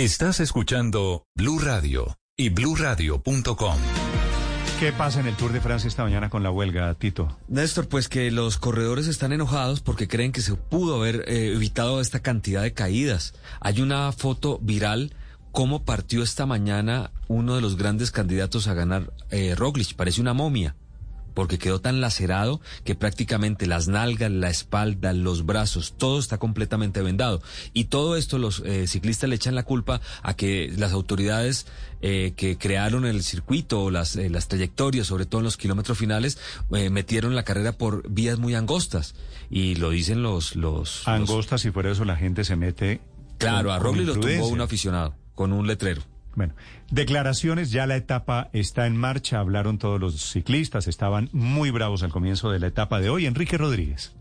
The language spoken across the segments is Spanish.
Estás escuchando Blue Radio y BlueRadio.com. ¿Qué pasa en el Tour de Francia esta mañana con la huelga, Tito? Néstor, pues que los corredores están enojados porque creen que se pudo haber eh, evitado esta cantidad de caídas. Hay una foto viral cómo partió esta mañana uno de los grandes candidatos a ganar eh, Roglic. Parece una momia porque quedó tan lacerado que prácticamente las nalgas, la espalda, los brazos, todo está completamente vendado. Y todo esto los eh, ciclistas le echan la culpa a que las autoridades eh, que crearon el circuito, las, eh, las trayectorias, sobre todo en los kilómetros finales, eh, metieron la carrera por vías muy angostas. Y lo dicen los... los Angostas, si fuera eso, la gente se mete... Claro, con- a Roglic lo tumbó un aficionado con un letrero. Bueno, declaraciones, ya la etapa está en marcha, hablaron todos los ciclistas, estaban muy bravos al comienzo de la etapa de hoy. Enrique Rodríguez.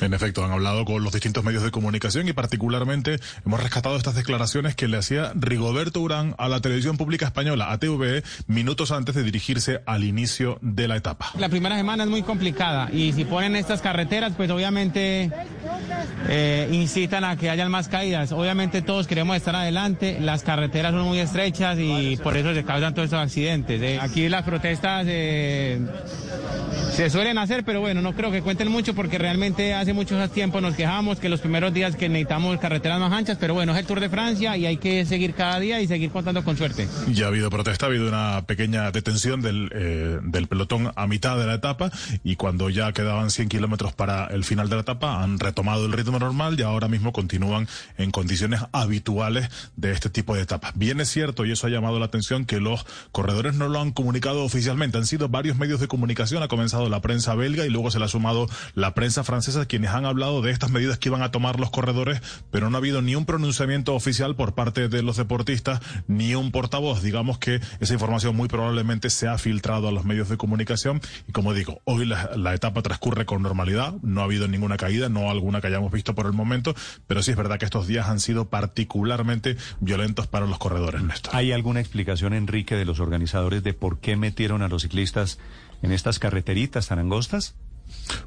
En efecto, han hablado con los distintos medios de comunicación y particularmente hemos rescatado estas declaraciones que le hacía Rigoberto Urán a la televisión pública española, a TVE, minutos antes de dirigirse al inicio de la etapa. La primera semana es muy complicada y si ponen estas carreteras, pues obviamente eh, incitan a que hayan más caídas. Obviamente todos queremos estar adelante, las carreteras son muy estrechas y por eso se causan todos estos accidentes. eh. Aquí las protestas eh, se suelen hacer, pero bueno, no creo que cuenten mucho porque realmente hace mucho tiempo nos quejamos que los primeros días que necesitamos carreteras más anchas, pero bueno, es el Tour de Francia y hay que seguir cada día y seguir contando con suerte. Ya ha habido protesta, ha habido una pequeña detención del, eh, del pelotón a mitad de la etapa y cuando ya quedaban 100 kilómetros para el final de la etapa han retomado el ritmo normal y ahora mismo continúan en condiciones habituales de este tipo de etapas. Bien es cierto, y eso ha llamado la atención, que los corredores no lo han comunicado oficialmente. Han sido varios medios de comunicación, ha comenzado la prensa belga y luego se le ha sumado la prensa francesa, quienes han hablado de estas medidas que iban a tomar los corredores, pero no ha habido ni un pronunciamiento oficial por parte de los deportistas, ni un portavoz. Digamos que esa información muy probablemente se ha filtrado a los medios de comunicación y como digo, hoy la, etapa transcurre con normalidad, no ha habido ninguna caída, no alguna que hayamos visto por el momento, pero sí es verdad que estos días han sido particularmente violentos para los corredores. ¿Hay alguna explicación, Enrique, de los organizadores de por qué metieron a los ciclistas en estas carreteritas tan angostas?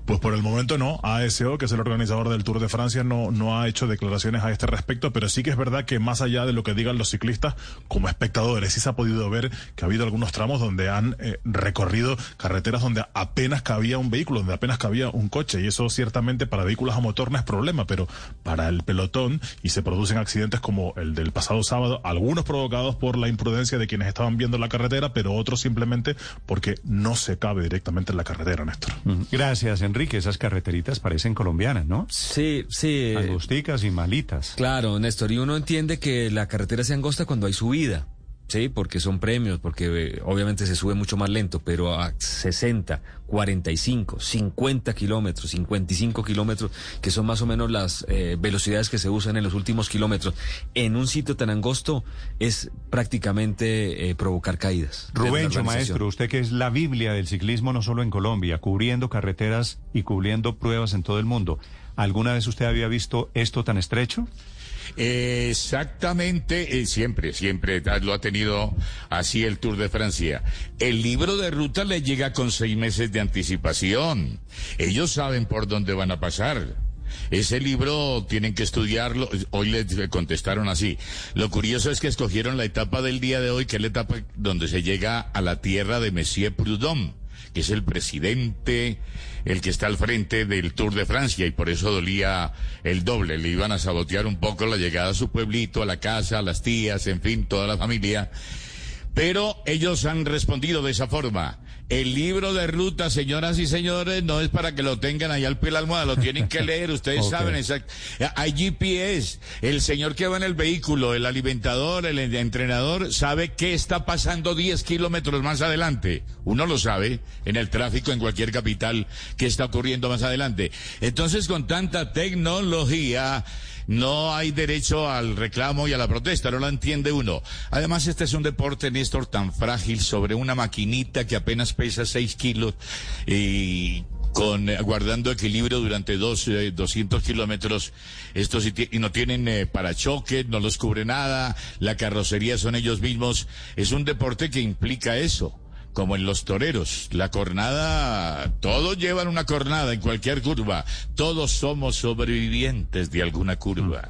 Pues por el momento no. ASO, que es el organizador del Tour de Francia, no, no ha hecho declaraciones a este respecto, pero sí que es verdad que más allá de lo que digan los ciclistas, como espectadores, sí se ha podido ver que ha habido algunos tramos donde han eh, recorrido carreteras donde apenas cabía un vehículo, donde apenas cabía un coche, y eso ciertamente para vehículos a motor no es problema, pero para el pelotón, y se producen accidentes como el del pasado sábado, algunos provocados por la imprudencia de quienes estaban viendo la carretera, pero otros simplemente porque no se cabe directamente en la carretera, Néstor. Gracias, Enrique. Esas carreteritas parecen colombianas, ¿no? Sí, sí. Angosticas y malitas. Claro, Néstor, y uno entiende que la carretera se angosta cuando hay subida, ¿sí? Porque son premios, porque eh, obviamente se sube mucho más lento, pero a 60, 45, 50 kilómetros, 55 kilómetros, que son más o menos las eh, velocidades que se usan en los últimos kilómetros, en un sitio tan angosto es prácticamente eh, provocar caídas. organización. maestro, usted que es la Biblia del ciclismo no solo en Colombia, cubriendo carreteras y cubriendo pruebas en todo el mundo. ¿Alguna vez usted había visto esto tan estrecho? Exactamente, eh, siempre, siempre lo ha tenido así el Tour de Francia. El libro de ruta le llega con seis meses de anticipación. Ellos saben por dónde van a pasar. Ese libro tienen que estudiarlo. Hoy les contestaron así. Lo curioso es que escogieron la etapa del día de hoy, que es la etapa donde se llega a la tierra de Monsieur Prudhomme, que es el presidente, el que está al frente del Tour de Francia, y por eso dolía el doble. Le iban a sabotear un poco la llegada a su pueblito, a la casa, a las tías, en fin, toda la familia. Pero ellos han respondido de esa forma. El libro de ruta, señoras y señores, no es para que lo tengan ahí al pie de la almohada, lo tienen que leer, ustedes saben exacto. Hay GPS, el señor que va en el vehículo, el alimentador, el entrenador, sabe qué está pasando 10 kilómetros más adelante. Uno lo sabe en el tráfico en cualquier capital que está ocurriendo más adelante. Entonces, con tanta tecnología, no hay derecho al reclamo y a la protesta, no la entiende uno. Además, este es un deporte, Néstor, tan frágil sobre una maquinita que apenas pesa 6 kilos y con eh, guardando equilibrio durante dos, eh, 200 kilómetros. Estos y no tienen eh, parachoques, no los cubre nada, la carrocería son ellos mismos. Es un deporte que implica eso. Como en los toreros, la cornada, todos llevan una cornada en cualquier curva. Todos somos sobrevivientes de alguna curva.